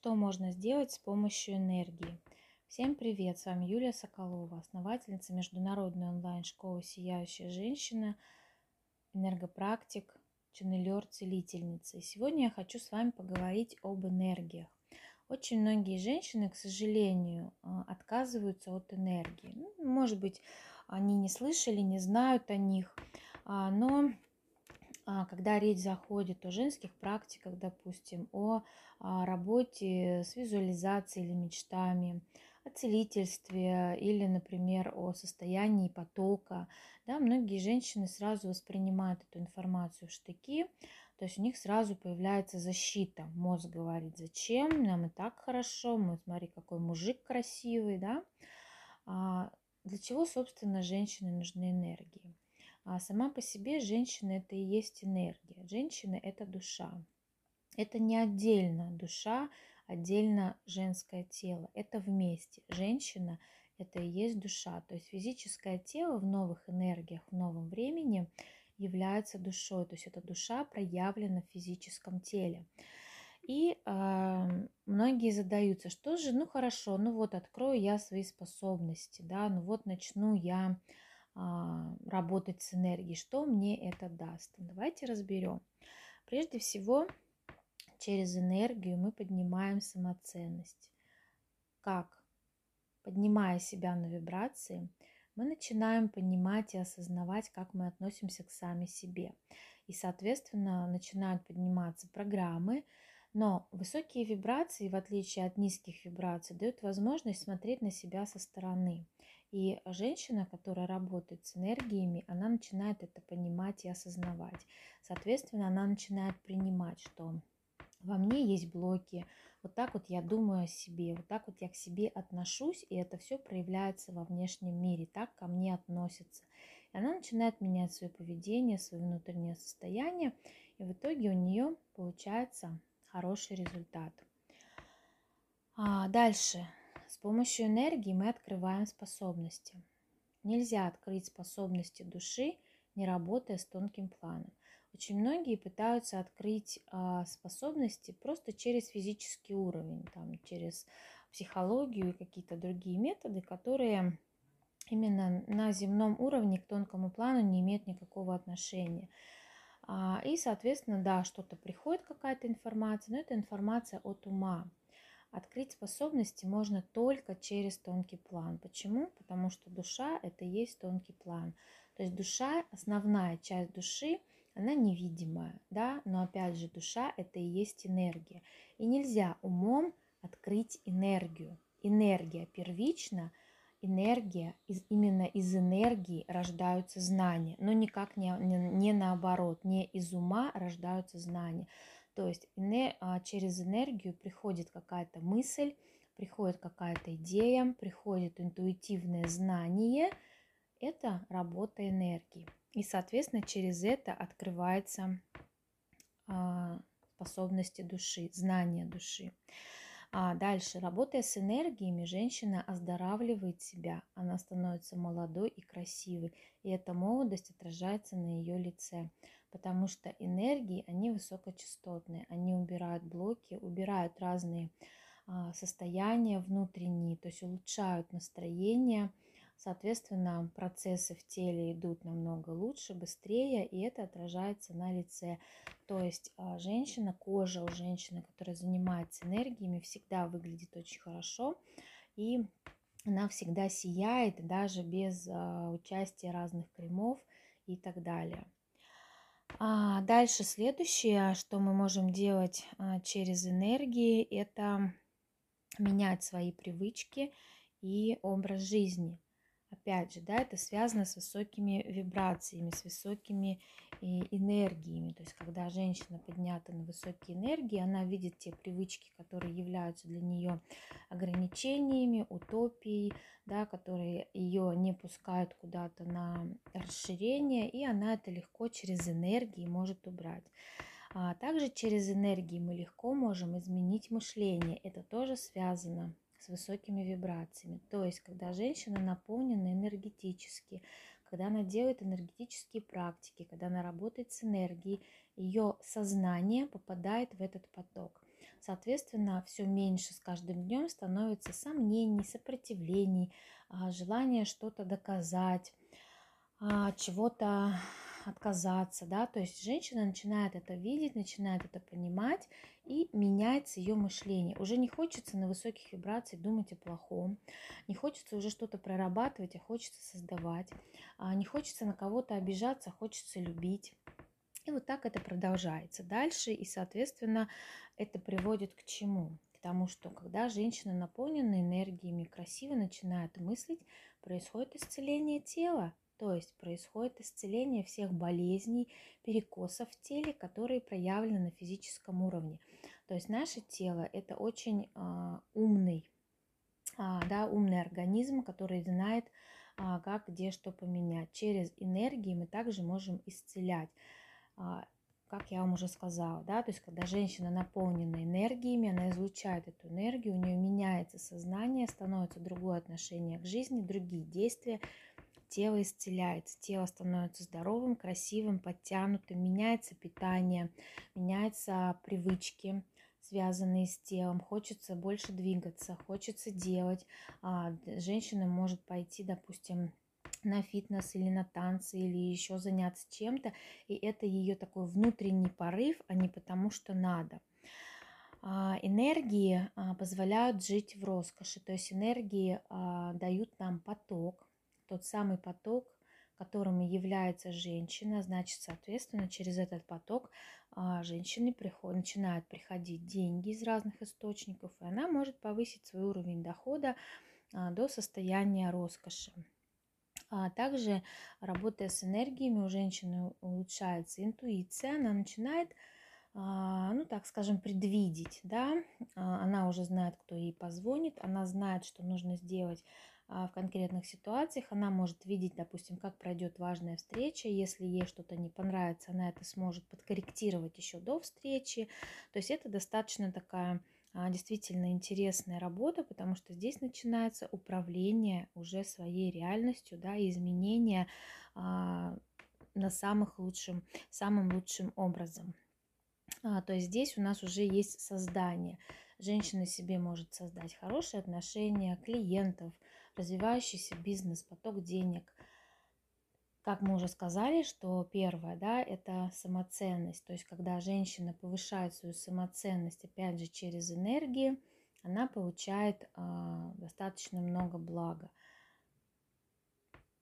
Что можно сделать с помощью энергии? Всем привет! С вами Юлия Соколова, основательница международной онлайн-школы «Сияющая женщина», энергопрактик, ченнелер, целительница. И сегодня я хочу с вами поговорить об энергиях. Очень многие женщины, к сожалению, а, отказываются от энергии. Ну, может быть, они не слышали, не знают о них, а, но когда речь заходит о женских практиках, допустим, о а, работе с визуализацией или мечтами, о целительстве или, например, о состоянии потока, да, многие женщины сразу воспринимают эту информацию в штыки, то есть у них сразу появляется защита. Мозг говорит, зачем, нам и так хорошо, мы, смотри, какой мужик красивый, да. А для чего, собственно, женщины нужны энергии? А сама по себе женщина это и есть энергия. Женщина это душа. Это не отдельно душа, отдельно женское тело. Это вместе. Женщина это и есть душа. То есть физическое тело в новых энергиях, в новом времени является душой. То есть эта душа проявлена в физическом теле. И э, многие задаются, что же, ну хорошо, ну вот открою я свои способности, да, ну вот начну я работать с энергией. Что мне это даст? Давайте разберем. Прежде всего, через энергию мы поднимаем самоценность. Как? Поднимая себя на вибрации, мы начинаем понимать и осознавать, как мы относимся к сами себе. И, соответственно, начинают подниматься программы, но высокие вибрации, в отличие от низких вибраций, дают возможность смотреть на себя со стороны. И женщина, которая работает с энергиями, она начинает это понимать и осознавать. Соответственно, она начинает принимать, что во мне есть блоки, вот так вот я думаю о себе, вот так вот я к себе отношусь, и это все проявляется во внешнем мире, так ко мне относятся. И она начинает менять свое поведение, свое внутреннее состояние, и в итоге у нее получается хороший результат. А дальше с помощью энергии мы открываем способности. Нельзя открыть способности души, не работая с тонким планом. Очень многие пытаются открыть а, способности просто через физический уровень, там, через психологию и какие-то другие методы, которые именно на земном уровне к тонкому плану не имеют никакого отношения. А, и, соответственно, да, что-то приходит, какая-то информация, но это информация от ума. Открыть способности можно только через тонкий план. Почему? Потому что душа – это и есть тонкий план. То есть душа, основная часть души, она невидимая, да, но опять же душа – это и есть энергия. И нельзя умом открыть энергию. Энергия первична, энергия, из, именно из энергии рождаются знания, но никак не, не, не наоборот, не из ума рождаются знания. То есть а, через энергию приходит какая-то мысль, приходит какая-то идея, приходит интуитивное знание. Это работа энергии. И, соответственно, через это открывается а, способности души, знания души. А дальше, работая с энергиями, женщина оздоравливает себя, она становится молодой и красивой, и эта молодость отражается на ее лице потому что энергии, они высокочастотные, они убирают блоки, убирают разные а, состояния внутренние, то есть улучшают настроение, соответственно, процессы в теле идут намного лучше, быстрее, и это отражается на лице. То есть а, женщина, кожа у женщины, которая занимается энергиями, всегда выглядит очень хорошо, и она всегда сияет, даже без а, участия разных кремов и так далее. А дальше следующее, что мы можем делать а, через энергии, это менять свои привычки и образ жизни. Опять же, да, это связано с высокими вибрациями, с высокими э, энергиями. То есть, когда женщина поднята на высокие энергии, она видит те привычки, которые являются для нее ограничениями, утопией, да, которые ее не пускают куда-то на расширение, и она это легко через энергии может убрать. А также через энергии мы легко можем изменить мышление. Это тоже связано с высокими вибрациями. То есть, когда женщина наполнена энергетически, когда она делает энергетические практики, когда она работает с энергией, ее сознание попадает в этот поток. Соответственно, все меньше с каждым днем становится сомнений, сопротивлений, а, желания что-то доказать, а, чего-то отказаться, да, то есть женщина начинает это видеть, начинает это понимать, и меняется ее мышление. Уже не хочется на высоких вибрациях думать о плохом, не хочется уже что-то прорабатывать, а хочется создавать, а не хочется на кого-то обижаться, а хочется любить. И вот так это продолжается дальше, и, соответственно, это приводит к чему? К тому, что когда женщина наполнена энергиями, красиво начинает мыслить, происходит исцеление тела, то есть происходит исцеление всех болезней, перекосов в теле, которые проявлены на физическом уровне. То есть наше тело это очень а, умный, а, да, умный организм, который знает, а, как где что поменять. Через энергии мы также можем исцелять. А, как я вам уже сказала, да, то есть когда женщина наполнена энергиями, она излучает эту энергию, у нее меняется сознание, становится другое отношение к жизни, другие действия, тело исцеляется, тело становится здоровым, красивым, подтянутым, меняется питание, меняются привычки, связанные с телом, хочется больше двигаться, хочется делать. А, женщина может пойти, допустим, на фитнес или на танцы или еще заняться чем-то, и это ее такой внутренний порыв, а не потому что надо. А, энергии а, позволяют жить в роскоши, то есть энергии дают нам поток, тот самый поток, которым является женщина, значит, соответственно, через этот поток а, женщины приход, начинают приходить деньги из разных источников, и она может повысить свой уровень дохода а, до состояния роскоши. А также, работая с энергиями, у женщины улучшается интуиция, она начинает, ну так скажем, предвидеть, да, она уже знает, кто ей позвонит, она знает, что нужно сделать в конкретных ситуациях. Она может видеть, допустим, как пройдет важная встреча. Если ей что-то не понравится, она это сможет подкорректировать еще до встречи. То есть это достаточно такая а, действительно интересная работа, потому что здесь начинается управление уже своей реальностью, да, и изменение а, на самых лучшим, самым лучшим образом. А, то есть здесь у нас уже есть создание. Женщина себе может создать хорошие отношения, клиентов, развивающийся бизнес, поток денег. Как мы уже сказали, что первое, да, это самоценность. То есть, когда женщина повышает свою самоценность, опять же, через энергии, она получает э, достаточно много блага.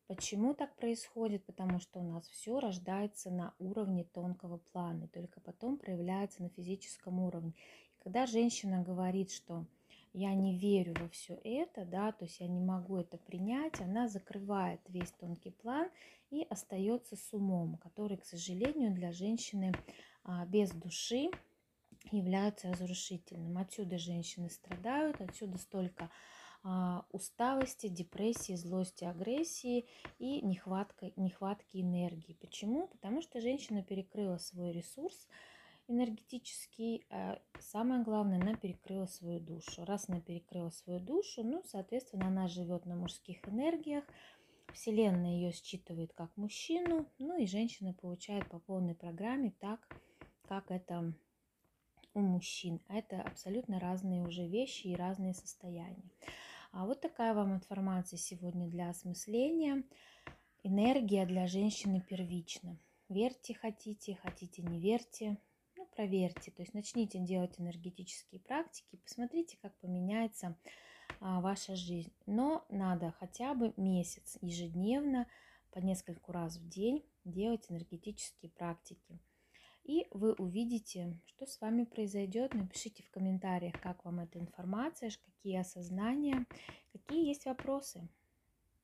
Почему так происходит? Потому что у нас все рождается на уровне тонкого плана, и только потом проявляется на физическом уровне. И когда женщина говорит, что я не верю во все это, да, то есть я не могу это принять, она закрывает весь тонкий план и остается с умом, который, к сожалению, для женщины а, без души является разрушительным. Отсюда женщины страдают, отсюда столько а, усталости, депрессии, злости, агрессии и нехватка, нехватки энергии. Почему? Потому что женщина перекрыла свой ресурс, энергетический. А самое главное, она перекрыла свою душу. Раз она перекрыла свою душу, ну, соответственно, она живет на мужских энергиях. Вселенная ее считывает как мужчину, ну и женщина получает по полной программе так, как это у мужчин. Это абсолютно разные уже вещи и разные состояния. А вот такая вам информация сегодня для осмысления. Энергия для женщины первична. Верьте, хотите, хотите, не верьте проверьте, то есть начните делать энергетические практики, посмотрите, как поменяется а, ваша жизнь. Но надо хотя бы месяц ежедневно по нескольку раз в день делать энергетические практики. И вы увидите, что с вами произойдет. Напишите в комментариях, как вам эта информация, какие осознания, какие есть вопросы.